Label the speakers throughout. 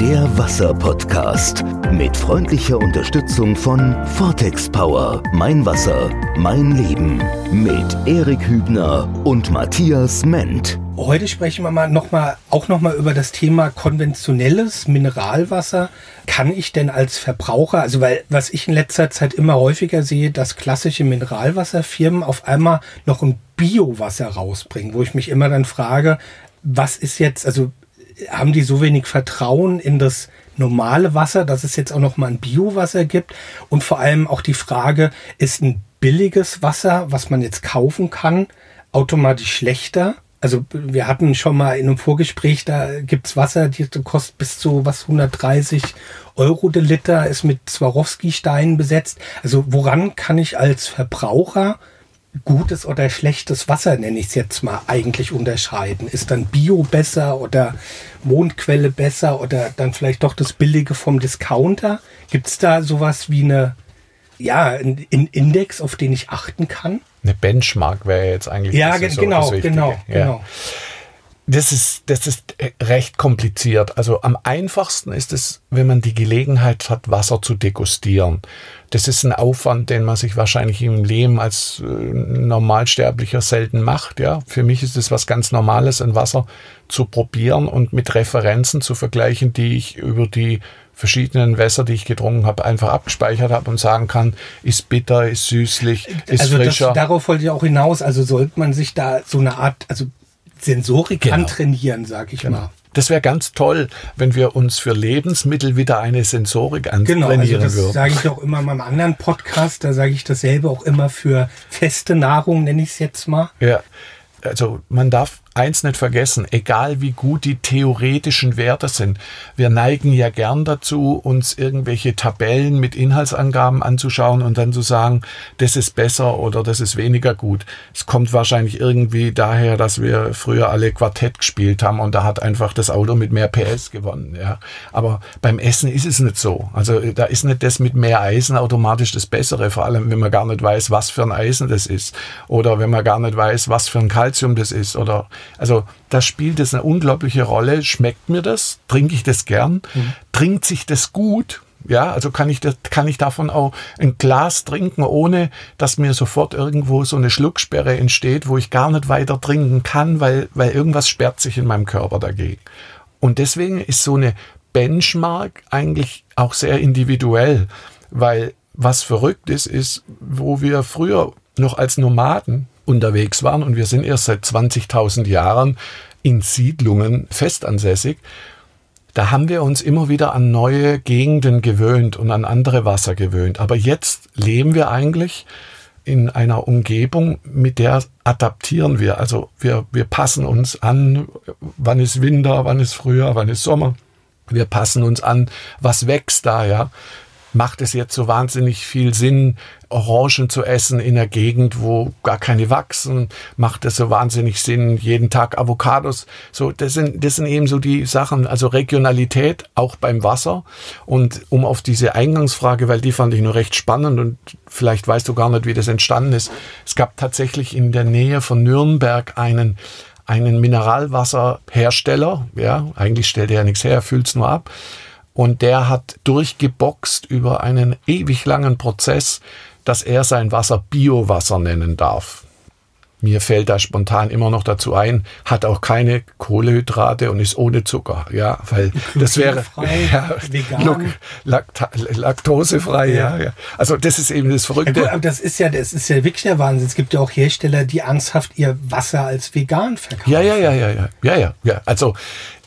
Speaker 1: Der Wasser-Podcast mit freundlicher Unterstützung von Vortex Power. Mein Wasser, mein Leben. Mit Erik Hübner und Matthias Ment.
Speaker 2: Heute sprechen wir mal noch mal, auch noch mal über das Thema konventionelles Mineralwasser. Kann ich denn als Verbraucher, also weil was ich in letzter Zeit immer häufiger sehe, dass klassische Mineralwasserfirmen auf einmal noch ein Biowasser rausbringen, wo ich mich immer dann frage, was ist jetzt, also haben die so wenig Vertrauen in das normale Wasser, dass es jetzt auch noch mal ein Biowasser gibt und vor allem auch die Frage, ist ein billiges Wasser, was man jetzt kaufen kann, automatisch schlechter? Also wir hatten schon mal in einem Vorgespräch, da gibt's Wasser, die kostet bis zu was 130 Euro der Liter, ist mit Swarovski-Steinen besetzt. Also woran kann ich als Verbraucher gutes oder schlechtes Wasser, nenne ich es jetzt mal, eigentlich unterscheiden? Ist dann Bio besser oder Mondquelle besser oder dann vielleicht doch das Billige vom Discounter? Gibt es da sowas wie eine, ja, ein Index, auf den ich achten kann?
Speaker 3: Eine Benchmark wäre jetzt eigentlich
Speaker 2: ja, so genau, genau, ja. genau.
Speaker 3: Das ist, das ist recht kompliziert. Also am einfachsten ist es, wenn man die Gelegenheit hat, Wasser zu degustieren. Das ist ein Aufwand, den man sich wahrscheinlich im Leben als äh, Normalsterblicher selten macht. Ja, für mich ist es was ganz Normales, ein Wasser zu probieren und mit Referenzen zu vergleichen, die ich über die verschiedenen Wässer, die ich getrunken habe, einfach abgespeichert habe und sagen kann, ist bitter, ist süßlich, ist
Speaker 2: also
Speaker 3: frischer.
Speaker 2: Das, darauf wollte ich auch hinaus. Also sollte man sich da so eine Art, also Sensorik genau. antrainieren, sag ich genau. mal.
Speaker 3: Das wäre ganz toll, wenn wir uns für Lebensmittel wieder eine Sensorik antrainieren genau, also
Speaker 2: das sage ich auch immer in meinem anderen Podcast, da sage ich dasselbe auch immer für feste Nahrung, nenne ich es jetzt mal.
Speaker 3: Ja, also man darf eins nicht vergessen, egal wie gut die theoretischen Werte sind. Wir neigen ja gern dazu, uns irgendwelche Tabellen mit Inhaltsangaben anzuschauen und dann zu sagen, das ist besser oder das ist weniger gut. Es kommt wahrscheinlich irgendwie daher, dass wir früher alle Quartett gespielt haben und da hat einfach das Auto mit mehr PS gewonnen. Ja. Aber beim Essen ist es nicht so. Also da ist nicht das mit mehr Eisen automatisch das Bessere, vor allem wenn man gar nicht weiß, was für ein Eisen das ist oder wenn man gar nicht weiß, was für ein Calcium das ist oder also da spielt es eine unglaubliche Rolle. Schmeckt mir das? Trinke ich das gern? Mhm. Trinkt sich das gut? Ja, also kann ich, das, kann ich davon auch ein Glas trinken, ohne dass mir sofort irgendwo so eine Schlucksperre entsteht, wo ich gar nicht weiter trinken kann, weil, weil irgendwas sperrt sich in meinem Körper dagegen. Und deswegen ist so eine Benchmark eigentlich auch sehr individuell, weil was verrückt ist, ist, wo wir früher noch als Nomaden unterwegs waren und wir sind erst seit 20.000 Jahren in Siedlungen festansässig. Da haben wir uns immer wieder an neue Gegenden gewöhnt und an andere Wasser gewöhnt. Aber jetzt leben wir eigentlich in einer Umgebung, mit der adaptieren wir. Also wir, wir passen uns an, wann ist Winter, wann ist Frühjahr, wann ist Sommer. Wir passen uns an, was wächst da, ja macht es jetzt so wahnsinnig viel Sinn, Orangen zu essen in der Gegend, wo gar keine wachsen? Macht es so wahnsinnig Sinn, jeden Tag Avocados? So, das sind, das sind eben so die Sachen, also Regionalität auch beim Wasser. Und um auf diese Eingangsfrage, weil die fand ich nur recht spannend und vielleicht weißt du gar nicht, wie das entstanden ist. Es gab tatsächlich in der Nähe von Nürnberg einen einen Mineralwasserhersteller, ja, eigentlich stellt er ja nichts her, er füllt es nur ab und der hat durchgeboxt über einen ewig langen Prozess, dass er sein Wasser Biowasser nennen darf. Mir fällt da spontan immer noch dazu ein, hat auch keine Kohlehydrate und ist ohne Zucker, ja, weil das wäre ja,
Speaker 2: vegan.
Speaker 3: Lakt laktosefrei, ja. ja. Also das ist eben das Verrückte. Ja,
Speaker 2: gut, aber das ist ja, das ist ja wirklich der Wahnsinn. Es gibt ja auch Hersteller, die ernsthaft ihr Wasser als vegan verkaufen.
Speaker 3: Ja, ja, ja, ja, ja, ja, ja. ja. Also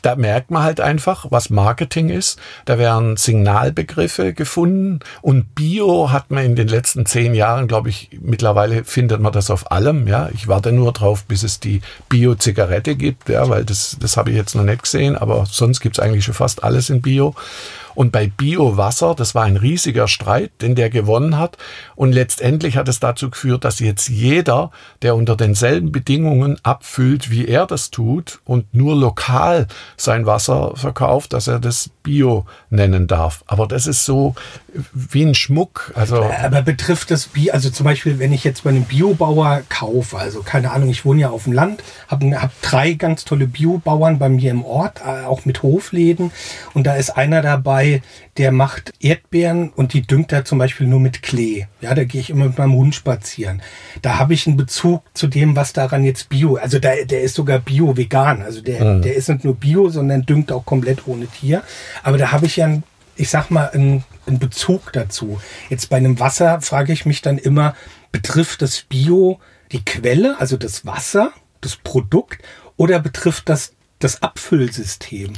Speaker 3: da merkt man halt einfach, was Marketing ist. Da werden Signalbegriffe gefunden und Bio hat man in den letzten zehn Jahren, glaube ich, mittlerweile findet man das auf allem. Ja, ich warte nur drauf, bis es die Bio-Zigarette gibt, ja, weil das, das habe ich jetzt noch nicht gesehen, aber sonst gibt es eigentlich schon fast alles in Bio. Und bei Biowasser, das war ein riesiger Streit, den der gewonnen hat. Und letztendlich hat es dazu geführt, dass jetzt jeder, der unter denselben Bedingungen abfüllt, wie er das tut und nur lokal sein Wasser verkauft, dass er das Bio nennen darf. Aber das ist so wie ein Schmuck. Also
Speaker 2: Aber betrifft das Bio, also zum Beispiel, wenn ich jetzt bei einem Biobauer kaufe, also keine Ahnung, ich wohne ja auf dem Land, habe hab drei ganz tolle Biobauern bei mir im Ort, äh, auch mit Hofläden. Und da ist einer dabei, der macht Erdbeeren und die düngt er zum Beispiel nur mit Klee. Ja, da gehe ich immer mit meinem Hund spazieren. Da habe ich einen Bezug zu dem, was daran jetzt Bio, also der, der ist sogar Bio-Vegan. Also der, mhm. der ist nicht nur Bio, sondern düngt auch komplett ohne Tier. Aber da habe ich ja einen, ich sag mal, einen, einen Bezug dazu. Jetzt bei einem Wasser frage ich mich dann immer, betrifft das Bio die Quelle, also das Wasser, das Produkt, oder betrifft das das Abfüllsystem?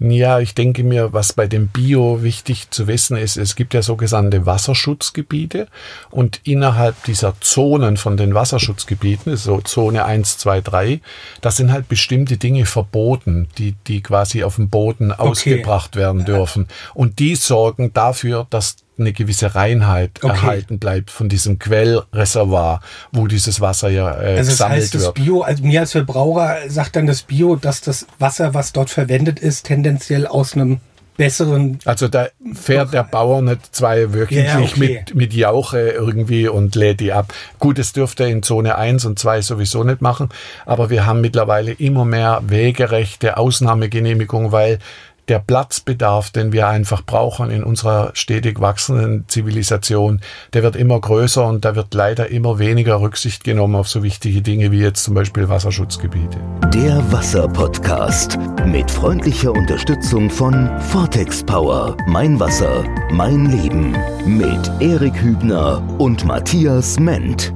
Speaker 3: Ja, ich denke mir, was bei dem Bio wichtig zu wissen ist, es gibt ja sogenannte Wasserschutzgebiete und innerhalb dieser Zonen von den Wasserschutzgebieten, so Zone 1, 2, 3, da sind halt bestimmte Dinge verboten, die, die quasi auf dem Boden okay. ausgebracht werden dürfen. Und die sorgen dafür, dass eine gewisse Reinheit okay. erhalten bleibt von diesem Quellreservoir, wo dieses Wasser ja äh, also
Speaker 2: das heißt,
Speaker 3: das
Speaker 2: wird. Bio, also mir als Verbraucher sagt dann das Bio, dass das Wasser, was dort verwendet ist, tendenziell aus einem besseren.
Speaker 3: Also da fährt der Bauer nicht zwei wirklich ja, okay. mit, mit Jauche irgendwie und lädt die ab. Gut, das dürfte er in Zone 1 und 2 sowieso nicht machen, aber wir haben mittlerweile immer mehr wegerechte Ausnahmegenehmigungen, weil der Platzbedarf, den wir einfach brauchen in unserer stetig wachsenden Zivilisation, der wird immer größer und da wird leider immer weniger Rücksicht genommen auf so wichtige Dinge wie jetzt zum Beispiel Wasserschutzgebiete.
Speaker 1: Der Wasser-Podcast mit freundlicher Unterstützung von Vortex Power. Mein Wasser, mein Leben. Mit Erik Hübner und Matthias Ment.